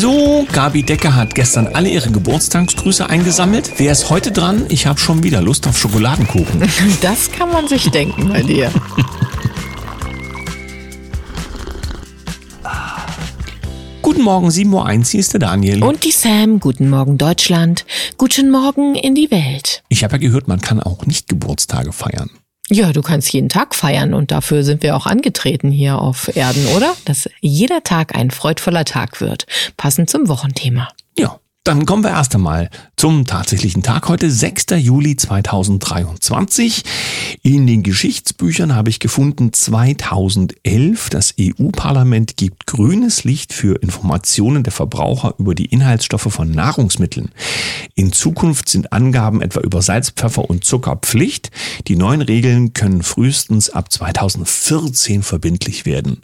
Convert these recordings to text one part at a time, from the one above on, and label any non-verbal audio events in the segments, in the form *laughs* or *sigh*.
So, Gabi Decker hat gestern alle ihre Geburtstagsgrüße eingesammelt. Wer ist heute dran? Ich habe schon wieder Lust auf Schokoladenkuchen. *laughs* Das kann man sich denken bei dir. *laughs* Guten Morgen, 7.01 Uhr, hier ist der Daniel. Und die Sam, guten Morgen Deutschland, guten Morgen in die Welt. Ich habe ja gehört, man kann auch nicht Geburtstage feiern. Ja, du kannst jeden Tag feiern und dafür sind wir auch angetreten hier auf Erden, oder? Dass jeder Tag ein freudvoller Tag wird, passend zum Wochenthema. Ja, dann kommen wir erst einmal zum tatsächlichen Tag heute, 6. Juli 2023. In den Geschichtsbüchern habe ich gefunden 2011. Das EU-Parlament gibt grünes Licht für Informationen der Verbraucher über die Inhaltsstoffe von Nahrungsmitteln. In Zukunft sind Angaben etwa über Salz, Pfeffer und Zucker Pflicht. Die neuen Regeln können frühestens ab 2014 verbindlich werden.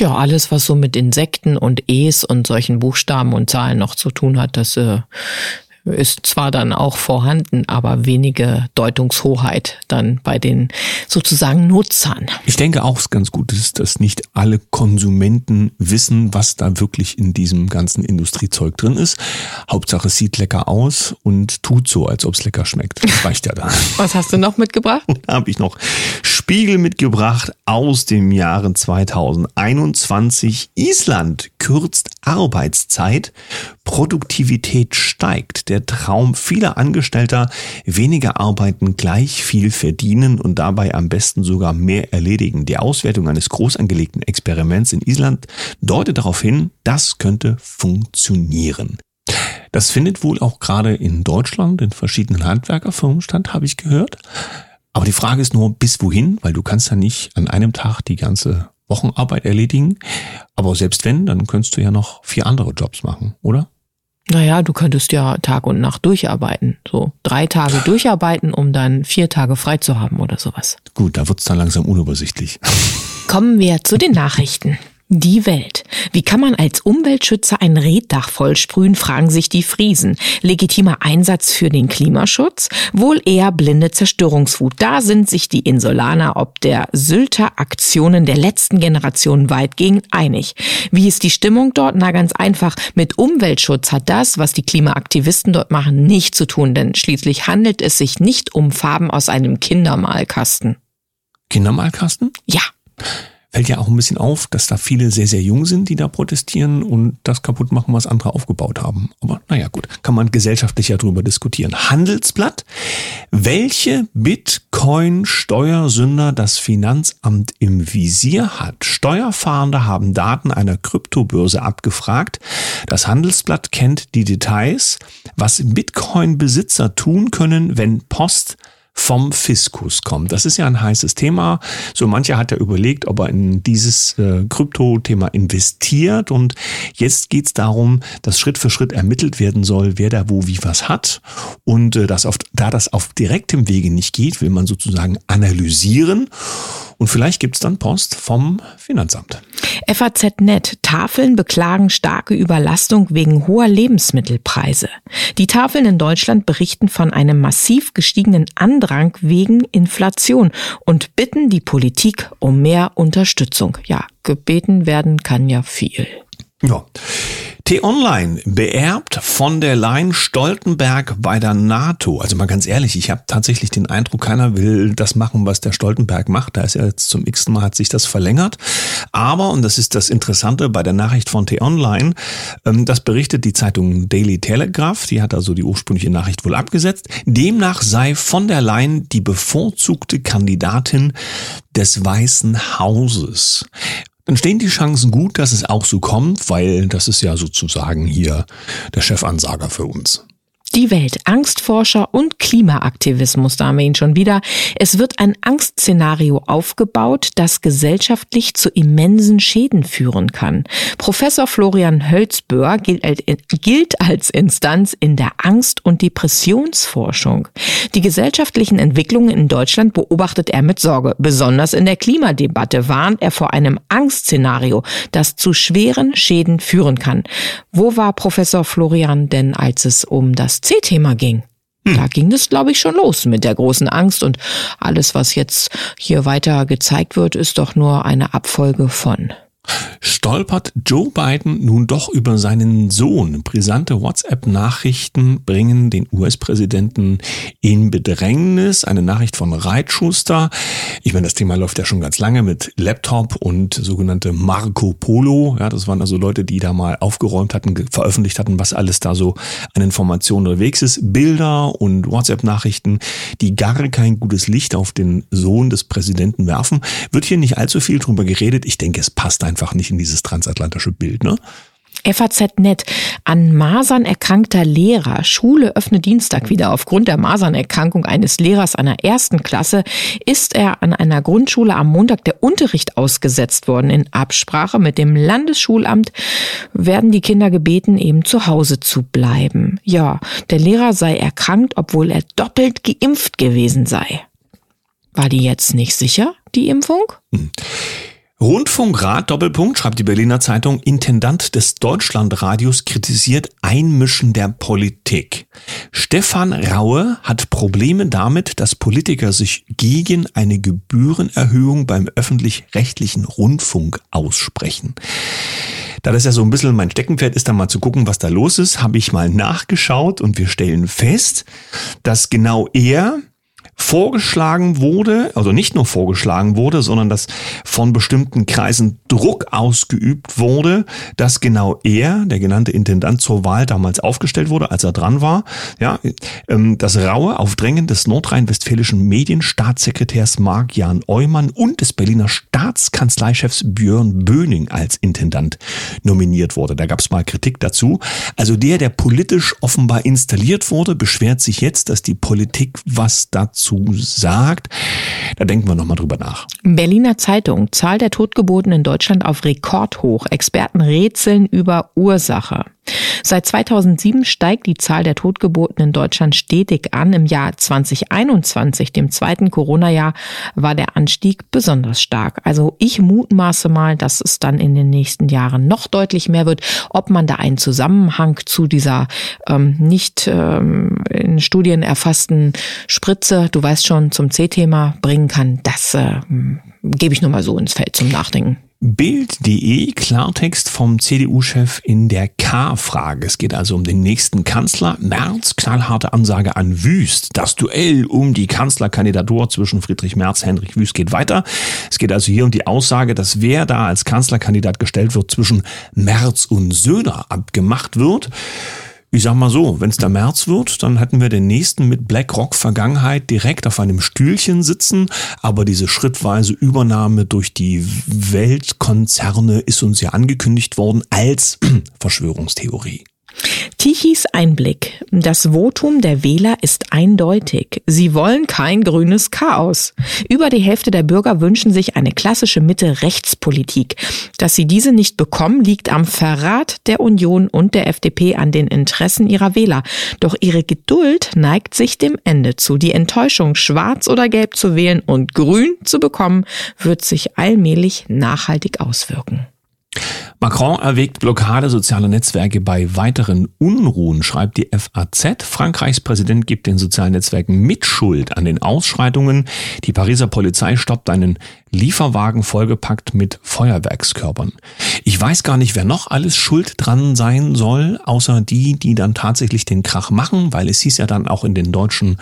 Ja, alles, was so mit Insekten und Es und solchen Buchstaben und Zahlen noch zu tun hat, das äh, ist zwar dann auch vorhanden, aber wenige Deutungshoheit dann bei den sozusagen Nutzern. Ich denke auch, es ganz gut ist, dass nicht alle Konsumenten wissen, was da wirklich in diesem ganzen Industriezeug drin ist. Hauptsache es sieht lecker aus und tut so, als ob es lecker schmeckt. Das reicht ja da. *laughs* Was hast du noch mitgebracht? *laughs* Habe ich noch Spiegel mitgebracht aus dem Jahre 2021. Island kürzt Arbeitszeit, Produktivität steigt. Der Traum vieler Angestellter, weniger arbeiten, gleich viel verdienen und dabei am besten sogar mehr erledigen. Die Auswertung eines groß angelegten Experiments in Island deutet darauf hin, das könnte funktionieren. Das findet wohl auch gerade in Deutschland in verschiedenen Handwerkerfirmen statt, habe ich gehört. Aber die Frage ist nur, bis wohin? Weil du kannst ja nicht an einem Tag die ganze Wochenarbeit erledigen. Aber selbst wenn, dann könntest du ja noch vier andere Jobs machen, oder? Naja, du könntest ja Tag und Nacht durcharbeiten. So drei Tage durcharbeiten, um dann vier Tage frei zu haben oder sowas. Gut, da wird's dann langsam unübersichtlich. Kommen wir zu den Nachrichten. Die Welt. Wie kann man als Umweltschützer ein Reddach vollsprühen, fragen sich die Friesen. Legitimer Einsatz für den Klimaschutz? Wohl eher blinde Zerstörungswut. Da sind sich die Insulaner ob der Sylter Aktionen der letzten Generation weitgehend einig. Wie ist die Stimmung dort? Na ganz einfach. Mit Umweltschutz hat das, was die Klimaaktivisten dort machen, nicht zu tun, denn schließlich handelt es sich nicht um Farben aus einem Kindermalkasten. Kindermalkasten? Ja fällt ja auch ein bisschen auf, dass da viele sehr, sehr jung sind, die da protestieren und das kaputt machen, was andere aufgebaut haben. Aber naja, gut, kann man gesellschaftlich ja drüber diskutieren. Handelsblatt. Welche Bitcoin-Steuersünder das Finanzamt im Visier hat? Steuerfahnder haben Daten einer Kryptobörse abgefragt. Das Handelsblatt kennt die Details, was Bitcoin-Besitzer tun können, wenn Post vom Fiskus kommt. Das ist ja ein heißes Thema. So mancher hat ja überlegt, ob er in dieses äh, Krypto-Thema investiert. Und jetzt geht es darum, dass Schritt für Schritt ermittelt werden soll, wer da wo wie was hat. Und äh, das auf, da das auf direktem Wege nicht geht, will man sozusagen analysieren. Und vielleicht gibt's dann Post vom Finanzamt. FAZ.net. Tafeln beklagen starke Überlastung wegen hoher Lebensmittelpreise. Die Tafeln in Deutschland berichten von einem massiv gestiegenen Andrang wegen Inflation und bitten die Politik um mehr Unterstützung. Ja, gebeten werden kann ja viel. Ja. T-Online beerbt von der Leyen Stoltenberg bei der NATO. Also mal ganz ehrlich, ich habe tatsächlich den Eindruck, keiner will das machen, was der Stoltenberg macht. Da ist ja jetzt zum x Mal hat sich das verlängert. Aber, und das ist das Interessante bei der Nachricht von T-Online, ähm, das berichtet die Zeitung Daily Telegraph. Die hat also die ursprüngliche Nachricht wohl abgesetzt. Demnach sei von der Leyen die bevorzugte Kandidatin des Weißen Hauses dann stehen die Chancen gut, dass es auch so kommt, weil das ist ja sozusagen hier der Chefansager für uns. Die Welt, Angstforscher und Klimaaktivismus, da haben wir ihn schon wieder. Es wird ein Angstszenario aufgebaut, das gesellschaftlich zu immensen Schäden führen kann. Professor Florian Hölzböhr gilt als Instanz in der Angst- und Depressionsforschung. Die gesellschaftlichen Entwicklungen in Deutschland beobachtet er mit Sorge. Besonders in der Klimadebatte warnt er vor einem Angstszenario, das zu schweren Schäden führen kann. Wo war Professor Florian denn, als es um das C-Thema ging. Hm. Da ging es, glaube ich, schon los mit der großen Angst und alles, was jetzt hier weiter gezeigt wird, ist doch nur eine Abfolge von. Stolpert Joe Biden nun doch über seinen Sohn? Brisante WhatsApp-Nachrichten bringen den US-Präsidenten in Bedrängnis. Eine Nachricht von Reitschuster. Ich meine, das Thema läuft ja schon ganz lange mit Laptop und sogenannte Marco Polo. Ja, das waren also Leute, die da mal aufgeräumt hatten, veröffentlicht hatten, was alles da so an Informationen unterwegs ist. Bilder und WhatsApp-Nachrichten, die gar kein gutes Licht auf den Sohn des Präsidenten werfen. Wird hier nicht allzu viel drüber geredet. Ich denke, es passt einfach einfach nicht in dieses transatlantische Bild, ne? FAZ.net. An Masern erkrankter Lehrer. Schule öffnet Dienstag wieder. Aufgrund der Masernerkrankung eines Lehrers einer ersten Klasse ist er an einer Grundschule am Montag der Unterricht ausgesetzt worden. In Absprache mit dem Landesschulamt werden die Kinder gebeten, eben zu Hause zu bleiben. Ja, der Lehrer sei erkrankt, obwohl er doppelt geimpft gewesen sei. War die jetzt nicht sicher, die Impfung? Hm. Rundfunkrat Doppelpunkt schreibt die Berliner Zeitung, Intendant des Deutschlandradios kritisiert Einmischen der Politik. Stefan Raue hat Probleme damit, dass Politiker sich gegen eine Gebührenerhöhung beim öffentlich-rechtlichen Rundfunk aussprechen. Da das ja so ein bisschen mein Steckenpferd ist, dann mal zu gucken, was da los ist, habe ich mal nachgeschaut und wir stellen fest, dass genau er vorgeschlagen wurde, also nicht nur vorgeschlagen wurde, sondern dass von bestimmten Kreisen Druck ausgeübt wurde, dass genau er, der genannte Intendant zur Wahl damals aufgestellt wurde, als er dran war, ja, ähm, das raue auf Drängen des nordrhein-westfälischen Medienstaatssekretärs Marc-Jan Eumann und des Berliner Staatskanzleichefs Björn Böning als Intendant nominiert wurde. Da gab es mal Kritik dazu. Also der, der politisch offenbar installiert wurde, beschwert sich jetzt, dass die Politik was dazu dazu sagt. Da denken wir nochmal drüber nach. Berliner Zeitung. Zahl der Totgeburten in Deutschland auf Rekordhoch. Experten rätseln über Ursache. Seit 2007 steigt die Zahl der Totgeburten in Deutschland stetig an. Im Jahr 2021, dem zweiten Corona-Jahr, war der Anstieg besonders stark. Also ich mutmaße mal, dass es dann in den nächsten Jahren noch deutlich mehr wird. Ob man da einen Zusammenhang zu dieser ähm, nicht ähm, in Studien erfassten Spritze, du weißt schon, zum C-Thema bringen kann, das äh, gebe ich nur mal so ins Feld zum Nachdenken. Bild.de Klartext vom CDU-Chef in der K-Frage. Es geht also um den nächsten Kanzler. Merz, knallharte Ansage an Wüst. Das Duell um die Kanzlerkandidatur zwischen Friedrich Merz Henrik Wüst geht weiter. Es geht also hier um die Aussage, dass wer da als Kanzlerkandidat gestellt wird, zwischen Merz und Söder abgemacht wird. Ich sag mal so, wenn es der März wird, dann hätten wir den nächsten mit BlackRock Vergangenheit direkt auf einem Stühlchen sitzen, aber diese schrittweise Übernahme durch die Weltkonzerne ist uns ja angekündigt worden als *clears throat* Verschwörungstheorie. Tichys Einblick. Das Votum der Wähler ist eindeutig. Sie wollen kein grünes Chaos. Über die Hälfte der Bürger wünschen sich eine klassische Mitte-Rechtspolitik. Dass sie diese nicht bekommen, liegt am Verrat der Union und der FDP an den Interessen ihrer Wähler. Doch ihre Geduld neigt sich dem Ende zu. Die Enttäuschung, schwarz oder gelb zu wählen und grün zu bekommen, wird sich allmählich nachhaltig auswirken. Macron erwägt Blockade sozialer Netzwerke bei weiteren Unruhen, schreibt die FAZ. Frankreichs Präsident gibt den sozialen Netzwerken Mitschuld an den Ausschreitungen. Die Pariser Polizei stoppt einen Lieferwagen vollgepackt mit Feuerwerkskörpern. Ich weiß gar nicht, wer noch alles schuld dran sein soll, außer die, die dann tatsächlich den Krach machen, weil es hieß ja dann auch in den deutschen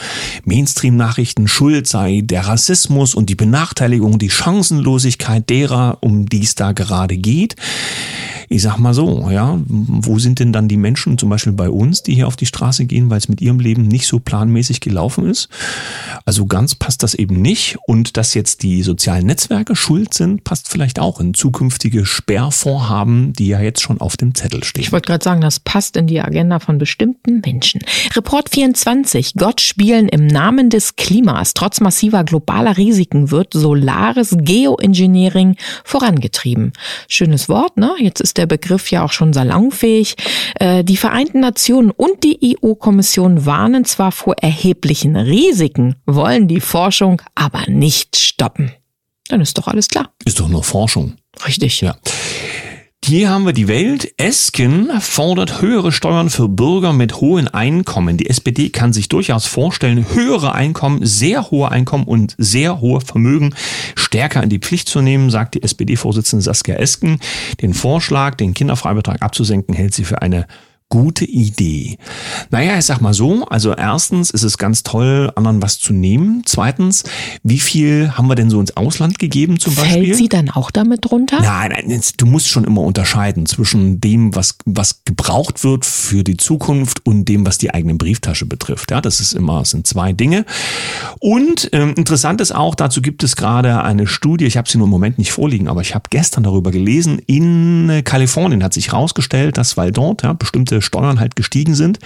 Mainstream-Nachrichten, Schuld sei der Rassismus und die Benachteiligung, die Chancenlosigkeit derer, um die es da gerade geht ich sag mal so, ja, wo sind denn dann die Menschen, zum Beispiel bei uns, die hier auf die Straße gehen, weil es mit ihrem Leben nicht so planmäßig gelaufen ist? Also ganz passt das eben nicht. Und dass jetzt die sozialen Netzwerke schuld sind, passt vielleicht auch in zukünftige Sperrvorhaben, die ja jetzt schon auf dem Zettel stehen. Ich wollte gerade sagen, das passt in die Agenda von bestimmten Menschen. Report 24. Gott spielen im Namen des Klimas. Trotz massiver globaler Risiken wird solares Geoengineering vorangetrieben. Schönes Wort, ne? Jetzt ist der der Begriff ja auch schon salonfähig. Äh, die Vereinten Nationen und die EU-Kommission warnen zwar vor erheblichen Risiken, wollen die Forschung aber nicht stoppen. Dann ist doch alles klar. Ist doch nur Forschung. Richtig. Ja. Hier haben wir die Welt. Esken fordert höhere Steuern für Bürger mit hohen Einkommen. Die SPD kann sich durchaus vorstellen, höhere Einkommen, sehr hohe Einkommen und sehr hohe Vermögen stärker in die Pflicht zu nehmen, sagt die SPD-Vorsitzende Saskia Esken. Den Vorschlag, den Kinderfreibetrag abzusenken, hält sie für eine gute Idee. Naja, ich sag mal so, also erstens ist es ganz toll, anderen was zu nehmen. Zweitens, wie viel haben wir denn so ins Ausland gegeben zum Fällt Beispiel? Fällt sie dann auch damit drunter? Nein, nein, du musst schon immer unterscheiden zwischen dem, was, was gebraucht wird für die Zukunft und dem, was die eigene Brieftasche betrifft. Ja, das ist immer, das sind zwei Dinge. Und ähm, interessant ist auch, dazu gibt es gerade eine Studie, ich habe sie nur im Moment nicht vorliegen, aber ich habe gestern darüber gelesen, in Kalifornien hat sich herausgestellt, dass weil dort ja, bestimmte Steuern halt gestiegen sind,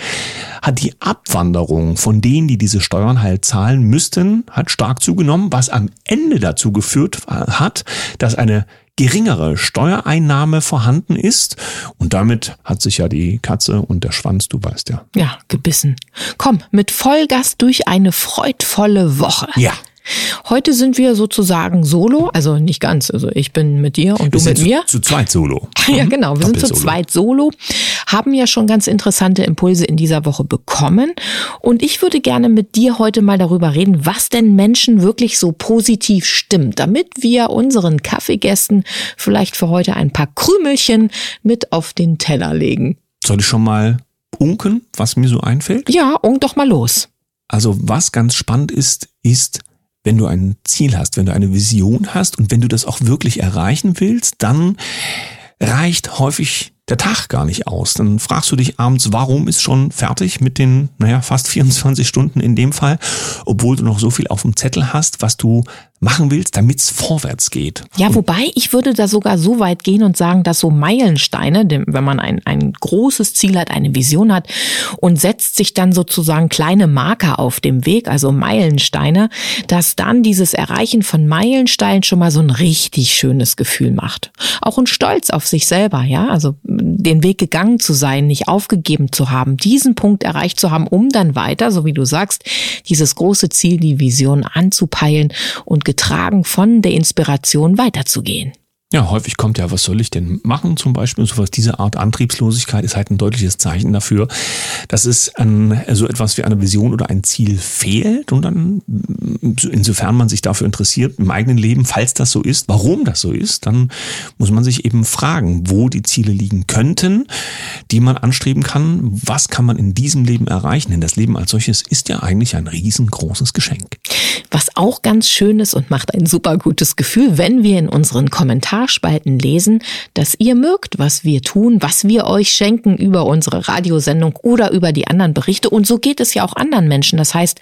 hat die Abwanderung von denen, die diese Steuern halt zahlen müssten, hat stark zugenommen, was am Ende dazu geführt hat, dass eine geringere Steuereinnahme vorhanden ist. Und damit hat sich ja die Katze und der Schwanz, du weißt ja. Ja, gebissen. Komm, mit Vollgas durch eine freudvolle Woche. Ja. Heute sind wir sozusagen solo, also nicht ganz. Also ich bin mit dir und du mit zu, mir. Zu zweit solo. *laughs* Ja, genau. Wir sind zu zweit solo, haben ja schon ganz interessante Impulse in dieser Woche bekommen. Und ich würde gerne mit dir heute mal darüber reden, was denn Menschen wirklich so positiv stimmt, damit wir unseren Kaffeegästen vielleicht für heute ein paar Krümelchen mit auf den Teller legen. Soll ich schon mal unken, was mir so einfällt? Ja, unk doch mal los. Also was ganz spannend ist, ist, wenn du ein Ziel hast, wenn du eine Vision hast und wenn du das auch wirklich erreichen willst, dann reicht häufig der Tag gar nicht aus. Dann fragst du dich abends, warum ist schon fertig mit den, naja, fast 24 Stunden in dem Fall, obwohl du noch so viel auf dem Zettel hast, was du machen willst, damit es vorwärts geht. Ja, wobei ich würde da sogar so weit gehen und sagen, dass so Meilensteine, wenn man ein, ein großes Ziel hat, eine Vision hat und setzt sich dann sozusagen kleine Marker auf dem Weg, also Meilensteine, dass dann dieses Erreichen von Meilensteinen schon mal so ein richtig schönes Gefühl macht. Auch ein Stolz auf sich selber, ja, also den Weg gegangen zu sein, nicht aufgegeben zu haben, diesen Punkt erreicht zu haben, um dann weiter, so wie du sagst, dieses große Ziel, die Vision anzupeilen und getragen von der Inspiration weiterzugehen. Ja, häufig kommt ja, was soll ich denn machen zum Beispiel? So diese Art Antriebslosigkeit ist halt ein deutliches Zeichen dafür, dass es an so etwas wie eine Vision oder ein Ziel fehlt und dann, insofern man sich dafür interessiert im eigenen Leben, falls das so ist, warum das so ist, dann muss man sich eben fragen, wo die Ziele liegen könnten, die man anstreben kann. Was kann man in diesem Leben erreichen? Denn das Leben als solches ist ja eigentlich ein riesengroßes Geschenk. Was auch ganz schön ist und macht ein super gutes Gefühl, wenn wir in unseren Kommentaren Kommentarspalten lesen, dass ihr mögt, was wir tun, was wir euch schenken über unsere Radiosendung oder über die anderen Berichte. Und so geht es ja auch anderen Menschen. Das heißt,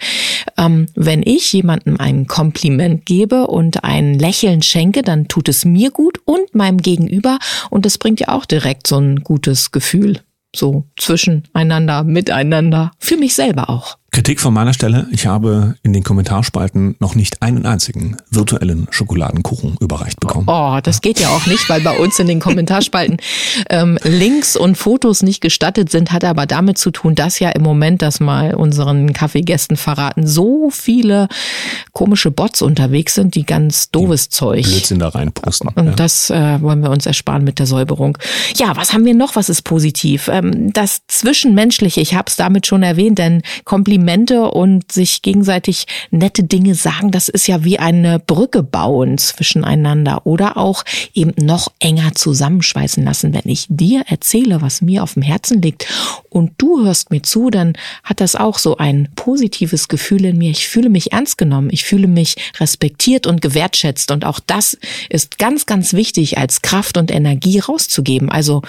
ähm, wenn ich jemandem ein Kompliment gebe und ein Lächeln schenke, dann tut es mir gut und meinem Gegenüber. Und das bringt ja auch direkt so ein gutes Gefühl. So zwischeneinander, miteinander, für mich selber auch. Kritik von meiner Stelle. Ich habe in den Kommentarspalten noch nicht einen einzigen virtuellen Schokoladenkuchen überreicht bekommen. Oh, das geht ja auch nicht, weil bei uns in den Kommentarspalten ähm, Links und Fotos nicht gestattet sind, hat aber damit zu tun, dass ja im Moment, das mal unseren Kaffeegästen verraten, so viele komische Bots unterwegs sind, die ganz doofes die Zeug. Blödsinn da reinposten. Und ja. das äh, wollen wir uns ersparen mit der Säuberung. Ja, was haben wir noch? Was ist positiv? Ähm, das Zwischenmenschliche, ich habe es damit schon erwähnt, denn Kompliment Komplimente und sich gegenseitig nette Dinge sagen, das ist ja wie eine Brücke bauen zwischeneinander oder auch eben noch enger zusammenschweißen lassen. Wenn ich dir erzähle, was mir auf dem Herzen liegt und du hörst mir zu, dann hat das auch so ein positives Gefühl in mir. Ich fühle mich ernst genommen, ich fühle mich respektiert und gewertschätzt und auch das ist ganz, ganz wichtig als Kraft und Energie rauszugeben. Also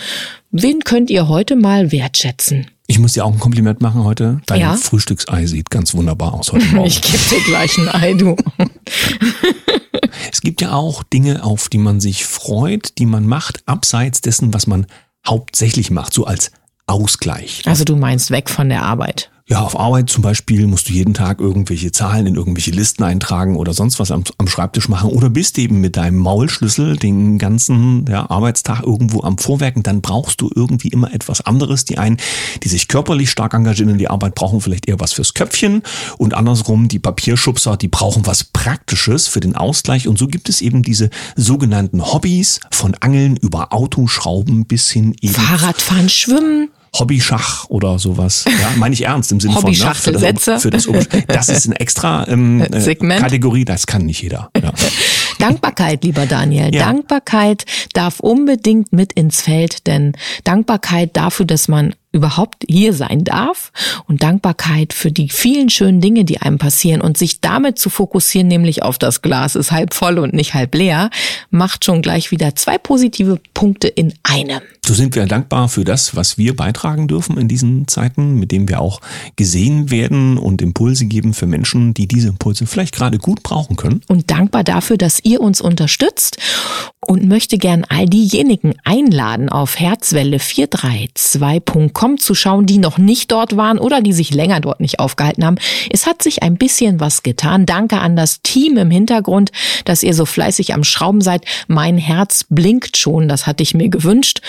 wen könnt ihr heute mal wertschätzen? Ich muss dir auch ein Kompliment machen heute. Dein ja? Frühstücksei sieht ganz wunderbar aus heute *laughs* Morgen. Ich gebe dir gleich ein Ei, du. *laughs* es gibt ja auch Dinge, auf die man sich freut, die man macht, abseits dessen, was man hauptsächlich macht, so als Ausgleich. Also du meinst weg von der Arbeit. Ja, auf Arbeit zum Beispiel musst du jeden Tag irgendwelche Zahlen in irgendwelche Listen eintragen oder sonst was am, am Schreibtisch machen oder bist eben mit deinem Maulschlüssel den ganzen ja, Arbeitstag irgendwo am Vorwerken, dann brauchst du irgendwie immer etwas anderes. Die einen, die sich körperlich stark engagieren in die Arbeit, brauchen vielleicht eher was fürs Köpfchen und andersrum, die Papierschubser, die brauchen was Praktisches für den Ausgleich und so gibt es eben diese sogenannten Hobbys von Angeln über Autoschrauben bis hin eben Fahrradfahren, Schwimmen. Hobbyschach oder sowas. *laughs* Ja, meine ich ernst im Sinne von ne, für, das, für das, das ist ein extra ähm, *laughs* äh, Segment. Kategorie, das kann nicht jeder. Ja. *laughs* Dankbarkeit, lieber Daniel. Ja. Dankbarkeit darf unbedingt mit ins Feld, denn Dankbarkeit dafür, dass man überhaupt hier sein darf und Dankbarkeit für die vielen schönen Dinge, die einem passieren und sich damit zu fokussieren, nämlich auf das Glas ist halb voll und nicht halb leer, macht schon gleich wieder zwei positive Punkte in einem. So sind wir dankbar für das, was wir beitragen dürfen in diesen Zeiten, mit dem wir auch gesehen werden und Impulse geben für Menschen, die diese Impulse vielleicht gerade gut brauchen können. Und dankbar dafür, dass ihr uns unterstützt und möchte gern all diejenigen einladen, auf Herzwelle 432.com zu schauen, die noch nicht dort waren oder die sich länger dort nicht aufgehalten haben. Es hat sich ein bisschen was getan. Danke an das Team im Hintergrund, dass ihr so fleißig am Schrauben seid. Mein Herz blinkt schon, das hatte ich mir gewünscht.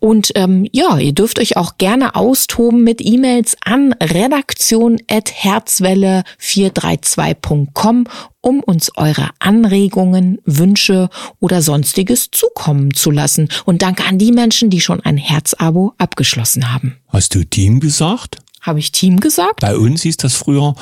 Und ähm, ja, ihr dürft euch auch gerne austoben mit E-Mails an redaktion.herzwelle432.com um uns eure Anregungen, Wünsche oder sonstiges zukommen zu lassen. Und danke an die Menschen, die schon ein Herzabo abgeschlossen haben. Hast du Team gesagt? Habe ich Team gesagt? Bei uns hieß das früher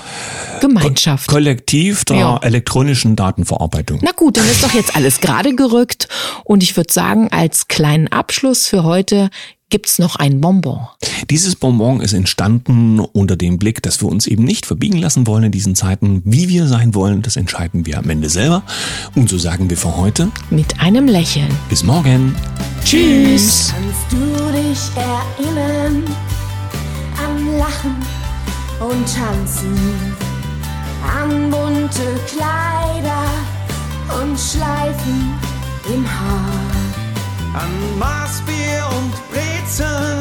Gemeinschaft. Ko Kollektiv der ja. elektronischen Datenverarbeitung. Na gut, dann ist doch jetzt alles gerade gerückt. Und ich würde sagen, als kleinen Abschluss für heute gibt's noch ein Bonbon. Dieses Bonbon ist entstanden unter dem Blick, dass wir uns eben nicht verbiegen lassen wollen in diesen Zeiten. Wie wir sein wollen, das entscheiden wir am Ende selber. Und so sagen wir für heute mit einem Lächeln. Bis morgen. Tschüss. Kannst du dich erinnern an Lachen und Tanzen, an bunte Kleider und Schleifen im Haar? An Maßbier und Brezel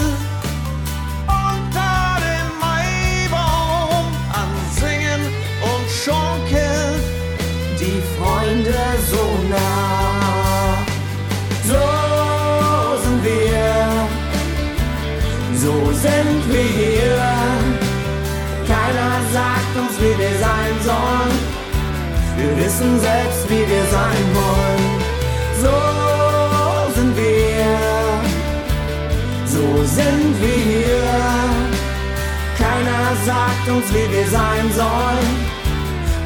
unter dem Maibaum, an Singen und Schunkeln, die Freunde so nah. So sind wir, so sind wir hier. Keiner sagt uns, wie wir sein sollen. Wir wissen selbst, wie sagt uns, wie wir sein sollen.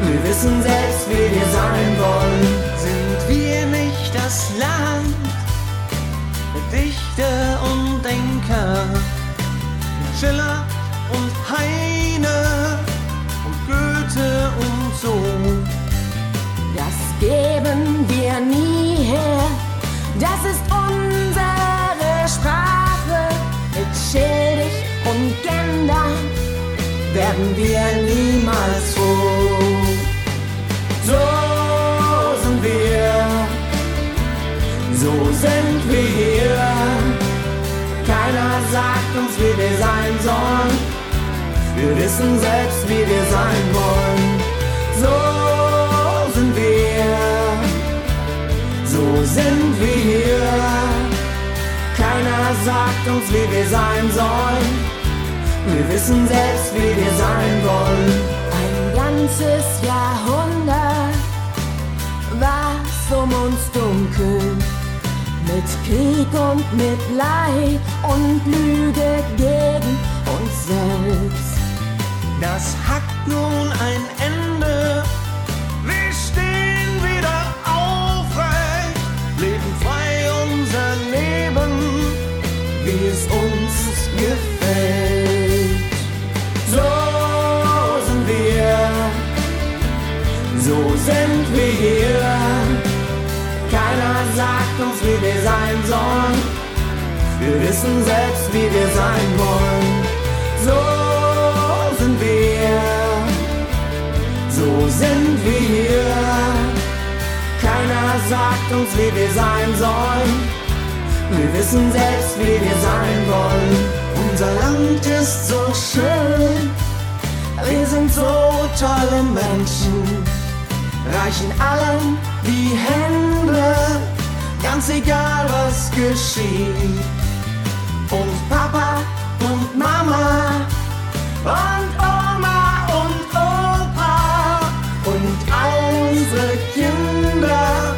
Wir wissen selbst, wie wir sein wollen. Sind wir nicht das Land der Dichter und Denker? Schiller und Heine und Goethe und so. Das geben wir nie her. Das ist unsere werden wir niemals froh. So sind wir, so sind wir hier. Keiner sagt uns, wie wir sein sollen. Wir wissen selbst, wie wir sein wollen. So sind wir, so sind wir hier. Keiner sagt uns, wie wir sein sollen. Wir wissen selbst, wie wir sein wollen. Ein ganzes Jahrhundert war um uns dunkel. Mit Krieg und mit Leid und Lüge gegen uns selbst. Das hat nun ein Ende. Wir stehen wieder aufrecht, leben frei unser Leben wie es uns gefällt. So sind wir hier. Keiner sagt uns, wie wir sein sollen. Wir wissen selbst, wie wir sein wollen. So sind wir, so sind wir. Keiner sagt uns, wie wir sein sollen. Wir wissen selbst, wie wir sein wollen. Unser Land ist so schön, Wir sind so tolle Menschen, reichen allen die Hände, ganz egal was geschieht. Und Papa und Mama und Oma und Opa und all unsere Kinder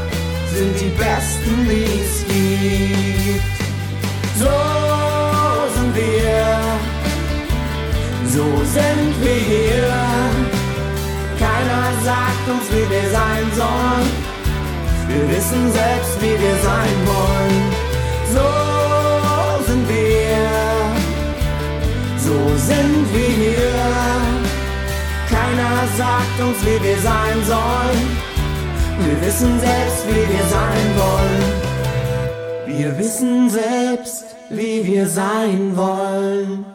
sind die besten, die es gibt. So sind wir, so sind wir uns, wie wir sein sollen. Wir wissen selbst, wie wir sein wollen. So sind wir, so sind wir. Keiner sagt uns, wie wir sein sollen. Wir wissen selbst, wie wir sein wollen. Wir wissen selbst, wie wir sein wollen.